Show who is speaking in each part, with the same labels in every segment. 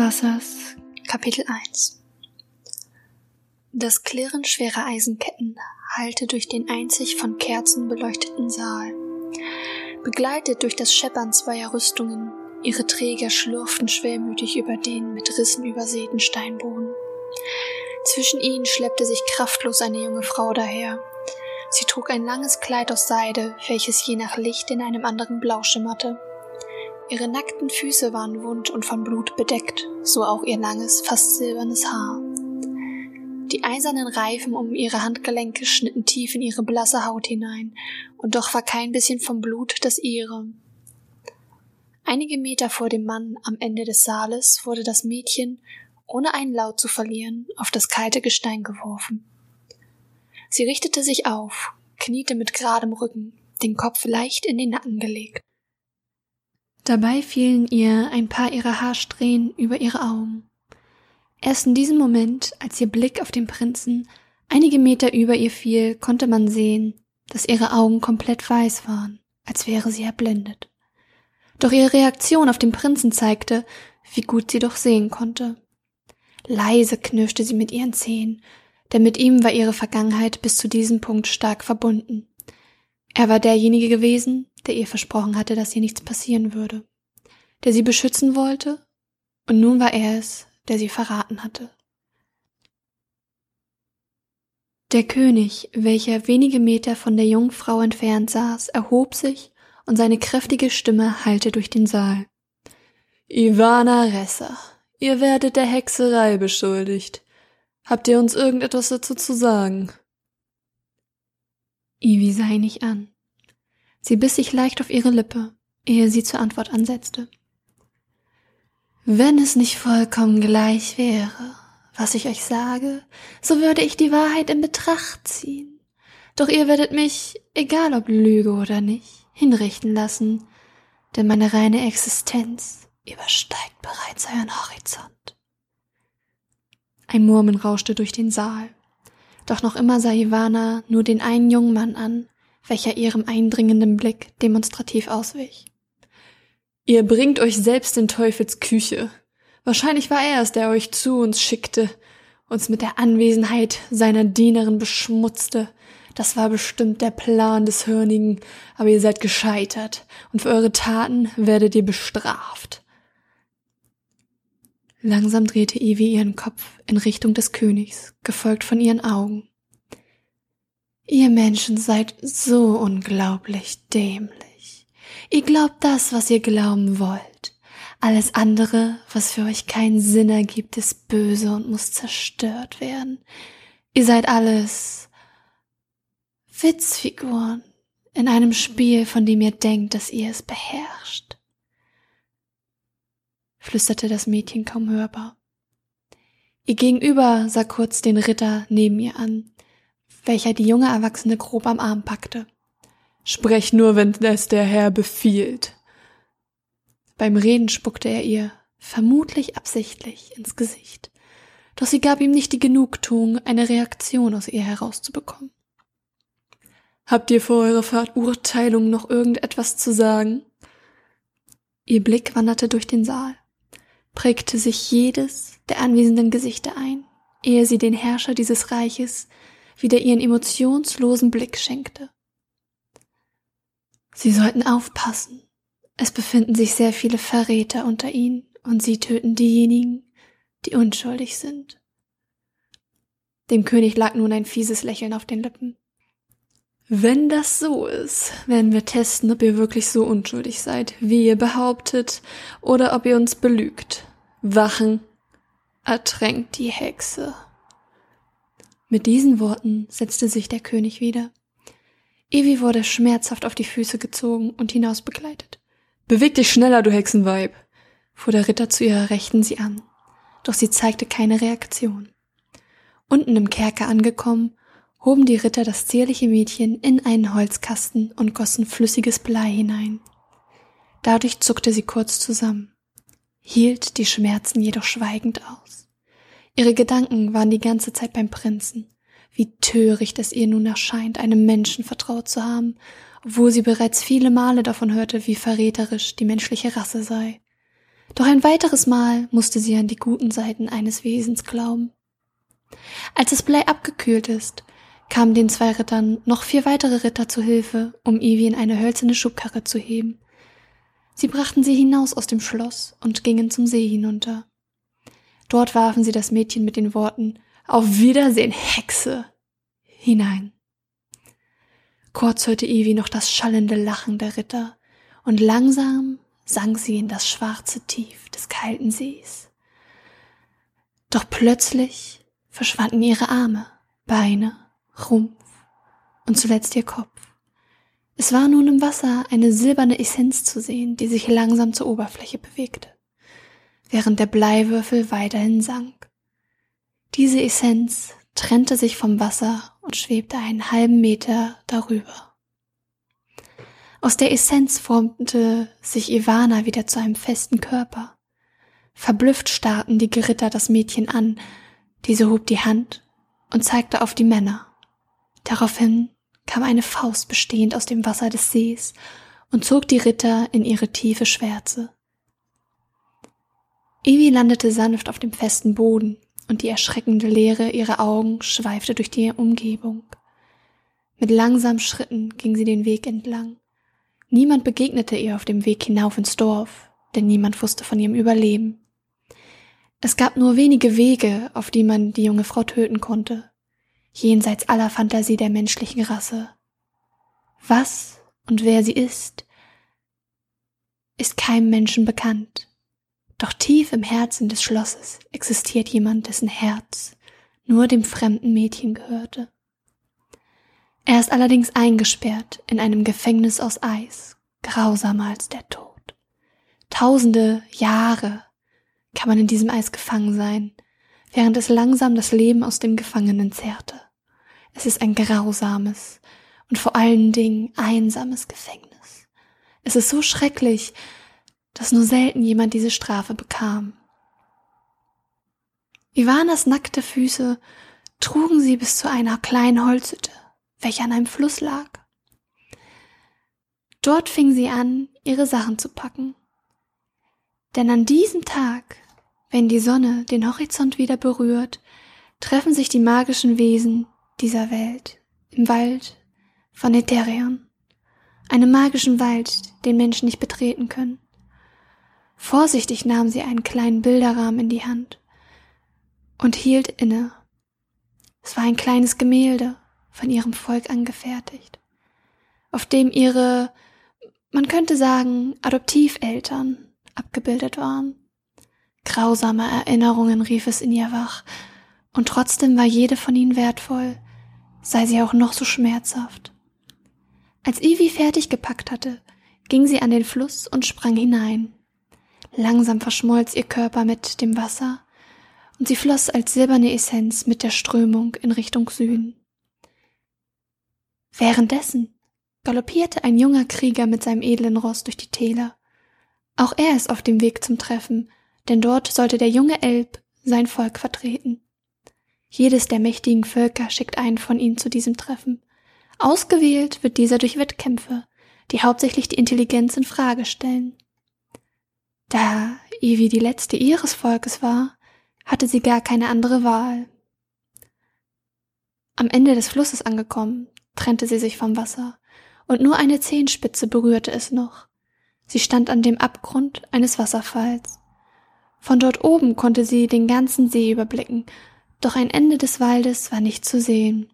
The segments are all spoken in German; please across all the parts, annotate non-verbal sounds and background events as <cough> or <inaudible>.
Speaker 1: Wassers Kapitel 1 Das Klirren schwerer Eisenketten hallte durch den einzig von Kerzen beleuchteten Saal. Begleitet durch das Scheppern zweier Rüstungen, ihre Träger schlurften schwermütig über den mit Rissen übersäten Steinboden. Zwischen ihnen schleppte sich kraftlos eine junge Frau daher. Sie trug ein langes Kleid aus Seide, welches je nach Licht in einem anderen Blau schimmerte. Ihre nackten Füße waren wund und von Blut bedeckt, so auch ihr langes, fast silbernes Haar. Die eisernen Reifen um ihre Handgelenke schnitten tief in ihre blasse Haut hinein, und doch war kein bisschen vom Blut das ihre. Einige Meter vor dem Mann am Ende des Saales wurde das Mädchen, ohne einen Laut zu verlieren, auf das kalte Gestein geworfen. Sie richtete sich auf, kniete mit geradem Rücken, den Kopf leicht in den Nacken gelegt. Dabei fielen ihr ein paar ihrer Haarsträhnen über ihre Augen. Erst in diesem Moment, als ihr Blick auf den Prinzen einige Meter über ihr fiel, konnte man sehen, dass ihre Augen komplett weiß waren, als wäre sie erblindet. Doch ihre Reaktion auf den Prinzen zeigte, wie gut sie doch sehen konnte. Leise knirschte sie mit ihren Zähnen, denn mit ihm war ihre Vergangenheit bis zu diesem Punkt stark verbunden. Er war derjenige gewesen, der ihr versprochen hatte, dass ihr nichts passieren würde, der sie beschützen wollte, und nun war er es, der sie verraten hatte. Der König, welcher wenige Meter von der jungen Frau entfernt saß, erhob sich und seine kräftige Stimme hallte durch den Saal. Ivana Ressa, ihr werdet der Hexerei beschuldigt. Habt ihr uns irgendetwas dazu zu sagen? Ivy sah ihn nicht an. Sie biss sich leicht auf ihre Lippe, ehe sie zur Antwort ansetzte. Wenn es nicht vollkommen gleich wäre, was ich euch sage, so würde ich die Wahrheit in Betracht ziehen. Doch ihr werdet mich, egal ob Lüge oder nicht, hinrichten lassen, denn meine reine Existenz übersteigt bereits euren Horizont. Ein Murmeln rauschte durch den Saal. Doch noch immer sah Ivana nur den einen jungen Mann an, welcher ihrem eindringenden Blick demonstrativ auswich. Ihr bringt euch selbst in Teufels Küche. Wahrscheinlich war er es, der euch zu uns schickte, uns mit der Anwesenheit seiner Dienerin beschmutzte. Das war bestimmt der Plan des Hörnigen, aber ihr seid gescheitert, und für eure Taten werdet ihr bestraft. Langsam drehte Ivy ihren Kopf in Richtung des Königs, gefolgt von ihren Augen. Ihr Menschen seid so unglaublich dämlich. Ihr glaubt das, was ihr glauben wollt. Alles andere, was für euch keinen Sinn ergibt, ist böse und muss zerstört werden. Ihr seid alles Witzfiguren in einem Spiel, von dem ihr denkt, dass ihr es beherrscht. Flüsterte das Mädchen kaum hörbar. Ihr Gegenüber sah kurz den Ritter neben ihr an, welcher die junge Erwachsene grob am Arm packte. Sprech nur, wenn es der Herr befiehlt. Beim Reden spuckte er ihr, vermutlich absichtlich, ins Gesicht. Doch sie gab ihm nicht die Genugtuung, eine Reaktion aus ihr herauszubekommen. Habt ihr vor eurer Verurteilung noch irgendetwas zu sagen? Ihr Blick wanderte durch den Saal, prägte sich jedes der anwesenden Gesichter ein, ehe sie den Herrscher dieses Reiches wieder ihren emotionslosen Blick schenkte. Sie sollten aufpassen. Es befinden sich sehr viele Verräter unter ihnen und sie töten diejenigen, die unschuldig sind. Dem König lag nun ein fieses Lächeln auf den Lippen. Wenn das so ist, werden wir testen, ob ihr wirklich so unschuldig seid, wie ihr behauptet, oder ob ihr uns belügt. Wachen, ertränkt die Hexe. Mit diesen Worten setzte sich der König wieder. Evi wurde schmerzhaft auf die Füße gezogen und hinaus begleitet. Beweg dich schneller, du Hexenweib, fuhr der Ritter zu ihrer Rechten sie an. Doch sie zeigte keine Reaktion. Unten im Kerker angekommen, hoben die Ritter das zierliche Mädchen in einen Holzkasten und gossen flüssiges Blei hinein. Dadurch zuckte sie kurz zusammen, hielt die Schmerzen jedoch schweigend aus. Ihre Gedanken waren die ganze Zeit beim Prinzen. Wie töricht es ihr nun erscheint, einem Menschen vertraut zu haben, obwohl sie bereits viele Male davon hörte, wie verräterisch die menschliche Rasse sei. Doch ein weiteres Mal musste sie an die guten Seiten eines Wesens glauben. Als das Blei abgekühlt ist, kamen den zwei Rittern noch vier weitere Ritter zu Hilfe, um Ivy in eine hölzerne Schubkarre zu heben. Sie brachten sie hinaus aus dem Schloss und gingen zum See hinunter. Dort warfen sie das Mädchen mit den Worten Auf Wiedersehen, Hexe hinein. Kurz hörte Ivy noch das schallende Lachen der Ritter, und langsam sank sie in das schwarze Tief des kalten Sees. Doch plötzlich verschwanden ihre Arme, Beine, Rumpf und zuletzt ihr Kopf. Es war nun im Wasser eine silberne Essenz zu sehen, die sich langsam zur Oberfläche bewegte, während der Bleiwürfel weiterhin sank. Diese Essenz trennte sich vom Wasser und schwebte einen halben Meter darüber. Aus der Essenz formte sich Ivana wieder zu einem festen Körper. Verblüfft starrten die Geritter das Mädchen an, diese hob die Hand und zeigte auf die Männer. Daraufhin kam eine Faust bestehend aus dem Wasser des Sees und zog die Ritter in ihre tiefe Schwärze. Evi landete sanft auf dem festen Boden und die erschreckende Leere ihrer Augen schweifte durch die Umgebung. Mit langsamen Schritten ging sie den Weg entlang. Niemand begegnete ihr auf dem Weg hinauf ins Dorf, denn niemand wusste von ihrem Überleben. Es gab nur wenige Wege, auf die man die junge Frau töten konnte, jenseits aller Fantasie der menschlichen Rasse. Was und wer sie ist, ist keinem Menschen bekannt. Doch tief im Herzen des Schlosses existiert jemand, dessen Herz nur dem fremden Mädchen gehörte. Er ist allerdings eingesperrt in einem Gefängnis aus Eis, grausamer als der Tod. Tausende Jahre kann man in diesem Eis gefangen sein, während es langsam das Leben aus dem Gefangenen zehrte. Es ist ein grausames und vor allen Dingen einsames Gefängnis. Es ist so schrecklich, dass nur selten jemand diese Strafe bekam. Ivanas nackte Füße trugen sie bis zu einer kleinen Holzhütte, welche an einem Fluss lag. Dort fing sie an, ihre Sachen zu packen. Denn an diesem Tag, wenn die Sonne den Horizont wieder berührt, treffen sich die magischen Wesen dieser Welt im Wald von Ethereon, einem magischen Wald, den Menschen nicht betreten können. Vorsichtig nahm sie einen kleinen Bilderrahmen in die Hand und hielt inne. Es war ein kleines Gemälde, von ihrem Volk angefertigt, auf dem ihre, man könnte sagen, Adoptiveltern abgebildet waren. Grausame Erinnerungen rief es in ihr wach, und trotzdem war jede von ihnen wertvoll, sei sie auch noch so schmerzhaft. Als Ivy fertig gepackt hatte, ging sie an den Fluss und sprang hinein. Langsam verschmolz ihr Körper mit dem Wasser, und sie floss als silberne Essenz mit der Strömung in Richtung Süden. Währenddessen galoppierte ein junger Krieger mit seinem edlen Ross durch die Täler. Auch er ist auf dem Weg zum Treffen, denn dort sollte der junge Elb sein Volk vertreten. Jedes der mächtigen Völker schickt einen von ihnen zu diesem Treffen. Ausgewählt wird dieser durch Wettkämpfe, die hauptsächlich die Intelligenz in Frage stellen. Da Ivy die letzte ihres Volkes war, hatte sie gar keine andere Wahl. Am Ende des Flusses angekommen, trennte sie sich vom Wasser, und nur eine Zehenspitze berührte es noch. Sie stand an dem Abgrund eines Wasserfalls. Von dort oben konnte sie den ganzen See überblicken, doch ein Ende des Waldes war nicht zu sehen.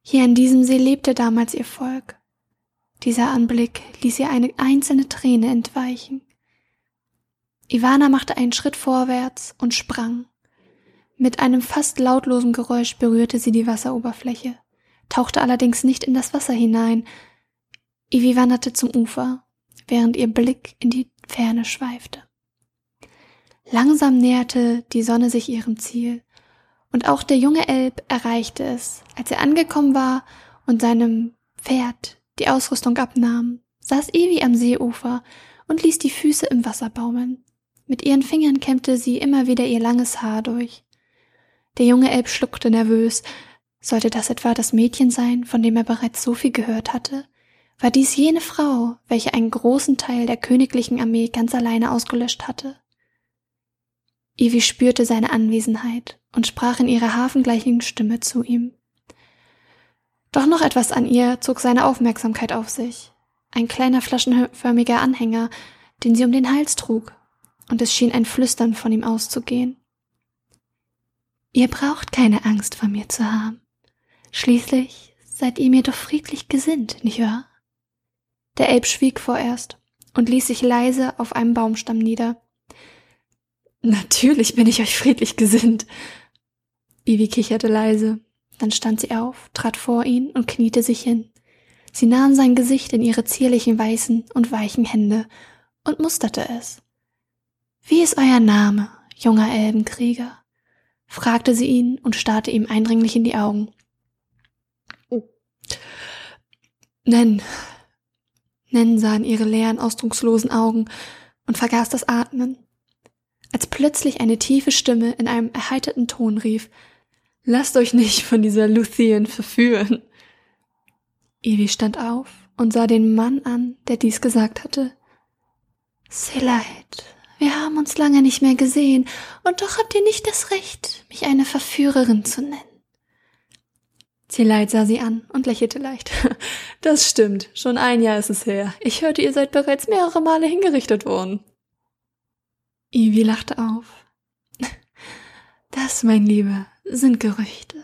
Speaker 1: Hier an diesem See lebte damals ihr Volk. Dieser Anblick ließ ihr eine einzelne Träne entweichen. Ivana machte einen Schritt vorwärts und sprang. Mit einem fast lautlosen Geräusch berührte sie die Wasseroberfläche, tauchte allerdings nicht in das Wasser hinein. Ivi wanderte zum Ufer, während ihr Blick in die Ferne schweifte. Langsam näherte die Sonne sich ihrem Ziel, und auch der junge Elb erreichte es. Als er angekommen war und seinem Pferd die Ausrüstung abnahm, saß Evi am Seeufer und ließ die Füße im Wasser baumeln. Mit ihren Fingern kämmte sie immer wieder ihr langes Haar durch. Der junge Elb schluckte nervös. Sollte das etwa das Mädchen sein, von dem er bereits so viel gehört hatte? war dies jene Frau, welche einen großen Teil der königlichen Armee ganz alleine ausgelöscht hatte. Ivy spürte seine Anwesenheit und sprach in ihrer hafengleichen Stimme zu ihm. Doch noch etwas an ihr zog seine Aufmerksamkeit auf sich. Ein kleiner flaschenförmiger Anhänger, den sie um den Hals trug, und es schien ein Flüstern von ihm auszugehen. Ihr braucht keine Angst vor mir zu haben. Schließlich seid ihr mir doch friedlich gesinnt, nicht wahr? Der Elb schwieg vorerst und ließ sich leise auf einem Baumstamm nieder. Natürlich bin ich euch friedlich gesinnt. Ivy kicherte leise. Dann stand sie auf, trat vor ihn und kniete sich hin. Sie nahm sein Gesicht in ihre zierlichen weißen und weichen Hände und musterte es. Wie ist euer Name, junger Elbenkrieger? fragte sie ihn und starrte ihm eindringlich in die Augen. Nen. Nen sah in ihre leeren, ausdruckslosen Augen und vergaß das Atmen. Als plötzlich eine tiefe Stimme in einem erheiterten Ton rief, Lasst euch nicht von dieser Luthien verführen. Evie stand auf und sah den Mann an, der dies gesagt hatte. Seleit, wir haben uns lange nicht mehr gesehen, und doch habt ihr nicht das Recht, mich eine Verführerin zu nennen. Seleit sah sie an und lächelte leicht. <laughs> Das stimmt, schon ein Jahr ist es her. Ich hörte, ihr seid bereits mehrere Male hingerichtet worden. Ivy lachte auf. Das, mein Lieber, sind Gerüchte.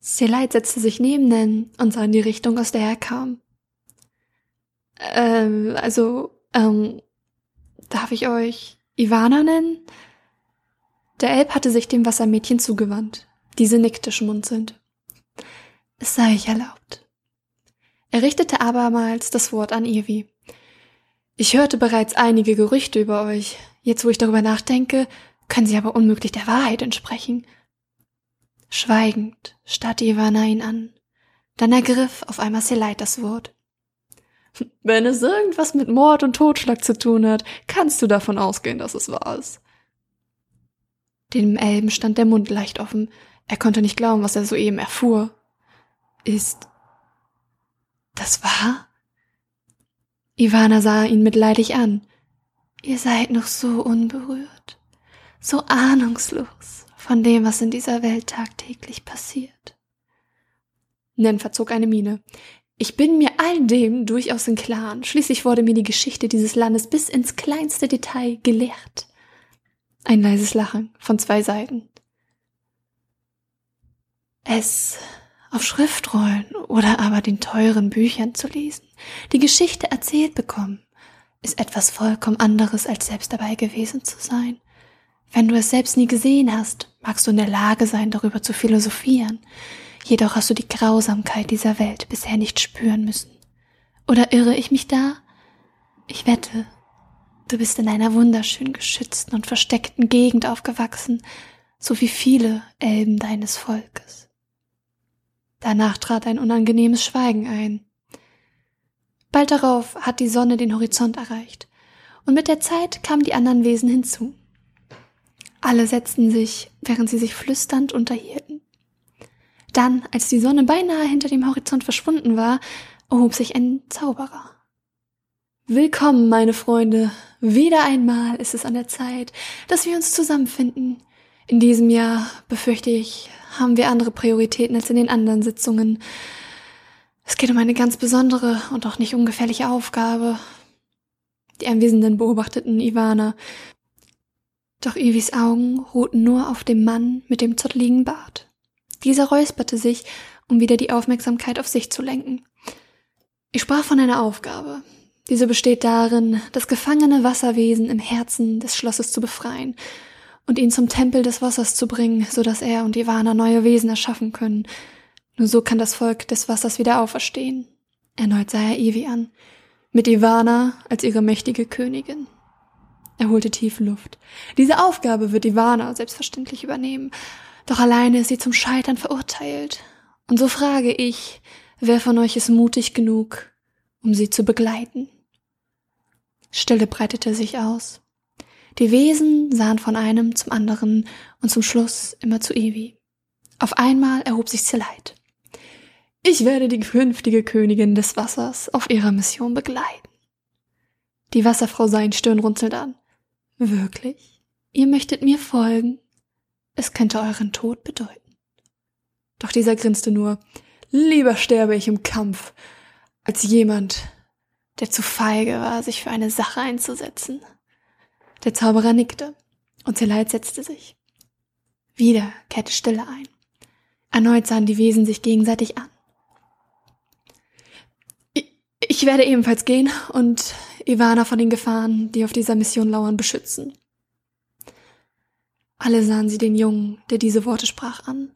Speaker 1: Seleit setzte sich neben Nen und sah in die Richtung, aus der er kam. Ähm, also, ähm, darf ich euch Ivana nennen? Der Elb hatte sich dem Wassermädchen zugewandt. Diese nickte schmunzelnd. Es sei ich erlaubt. Er richtete abermals das Wort an Ivy. Ich hörte bereits einige Gerüchte über euch. Jetzt, wo ich darüber nachdenke, können sie aber unmöglich der Wahrheit entsprechen. Schweigend starrte Ivana ihn an. Dann ergriff auf einmal Seleit das Wort. Wenn es irgendwas mit Mord und Totschlag zu tun hat, kannst du davon ausgehen, dass es wahr ist. Dem Elben stand der Mund leicht offen. Er konnte nicht glauben, was er soeben erfuhr. Ist das wahr? Ivana sah ihn mitleidig an. Ihr seid noch so unberührt, so ahnungslos von dem, was in dieser Welt tagtäglich passiert. Nen verzog eine Miene. Ich bin mir all dem durchaus im Klaren. Schließlich wurde mir die Geschichte dieses Landes bis ins kleinste Detail gelehrt. Ein leises Lachen von zwei Seiten. Es auf Schriftrollen oder aber den teuren Büchern zu lesen, die Geschichte erzählt bekommen, ist etwas vollkommen anderes, als selbst dabei gewesen zu sein. Wenn du es selbst nie gesehen hast, magst du in der Lage sein, darüber zu philosophieren, jedoch hast du die Grausamkeit dieser Welt bisher nicht spüren müssen. Oder irre ich mich da? Ich wette, du bist in einer wunderschön geschützten und versteckten Gegend aufgewachsen, so wie viele Elben deines Volkes. Danach trat ein unangenehmes Schweigen ein. Bald darauf hat die Sonne den Horizont erreicht, und mit der Zeit kamen die anderen Wesen hinzu. Alle setzten sich, während sie sich flüsternd unterhielten. Dann, als die Sonne beinahe hinter dem Horizont verschwunden war, erhob sich ein Zauberer. Willkommen, meine Freunde. Wieder einmal ist es an der Zeit, dass wir uns zusammenfinden. In diesem Jahr, befürchte ich, haben wir andere Prioritäten als in den anderen Sitzungen. Es geht um eine ganz besondere und auch nicht ungefährliche Aufgabe. Die Anwesenden beobachteten Ivana. Doch Ivis Augen ruhten nur auf dem Mann mit dem zottligen Bart. Dieser räusperte sich, um wieder die Aufmerksamkeit auf sich zu lenken. Ich sprach von einer Aufgabe. Diese besteht darin, das gefangene Wasserwesen im Herzen des Schlosses zu befreien und ihn zum Tempel des Wassers zu bringen, so dass er und Ivana neue Wesen erschaffen können. Nur so kann das Volk des Wassers wieder auferstehen. Erneut sah er Ivi an, mit Ivana als ihre mächtige Königin. Er holte tiefe Luft. Diese Aufgabe wird Ivana selbstverständlich übernehmen, doch alleine ist sie zum Scheitern verurteilt. Und so frage ich, wer von euch ist mutig genug, um sie zu begleiten? Stille breitete sich aus. Die Wesen sahen von einem zum anderen und zum Schluss immer zu Evi. Auf einmal erhob sich Zeleit. Ich werde die künftige Königin des Wassers auf ihrer Mission begleiten. Die Wasserfrau sah ihn stirnrunzelnd an. Wirklich? Ihr möchtet mir folgen? Es könnte euren Tod bedeuten. Doch dieser grinste nur. Lieber sterbe ich im Kampf, als jemand, der zu feige war, sich für eine Sache einzusetzen. Der Zauberer nickte, und Zeleit setzte sich. Wieder kehrte Stille ein. Erneut sahen die Wesen sich gegenseitig an. Ich werde ebenfalls gehen und Ivana von den Gefahren, die auf dieser Mission lauern, beschützen. Alle sahen sie den Jungen, der diese Worte sprach, an.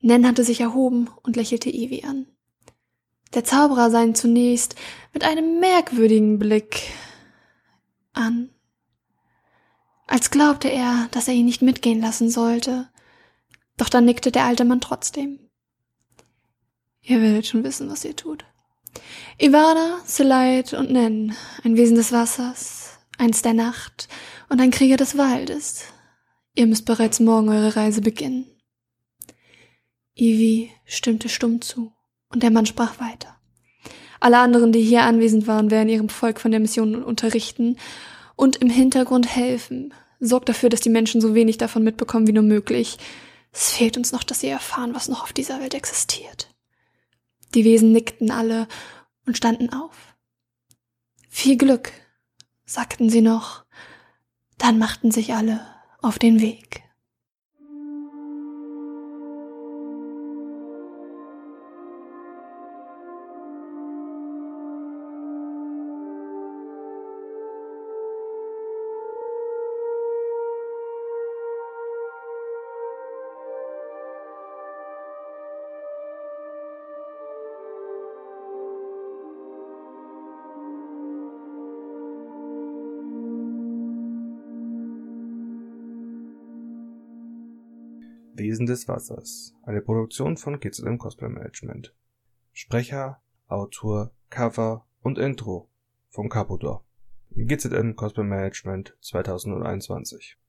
Speaker 1: Nen hatte sich erhoben und lächelte Ivy an. Der Zauberer sah ihn zunächst mit einem merkwürdigen Blick an, als glaubte er, dass er ihn nicht mitgehen lassen sollte. Doch dann nickte der alte Mann trotzdem. Ihr werdet schon wissen, was ihr tut. Ivana, Seleit und Nen, ein Wesen des Wassers, eins der Nacht und ein Krieger des Waldes. Ihr müsst bereits morgen eure Reise beginnen. Ivy stimmte stumm zu, und der Mann sprach weiter. Alle anderen, die hier anwesend waren, werden ihrem Volk von der Mission unterrichten und im Hintergrund helfen. Sorgt dafür, dass die Menschen so wenig davon mitbekommen wie nur möglich. Es fehlt uns noch, dass sie erfahren, was noch auf dieser Welt existiert. Die Wesen nickten alle und standen auf. Viel Glück, sagten sie noch. Dann machten sich alle auf den Weg.
Speaker 2: Wesen des Wassers, eine Produktion von GZM Cosplay Management. Sprecher, Autor, Cover und Intro vom Capodor. GZM Cosplay Management 2021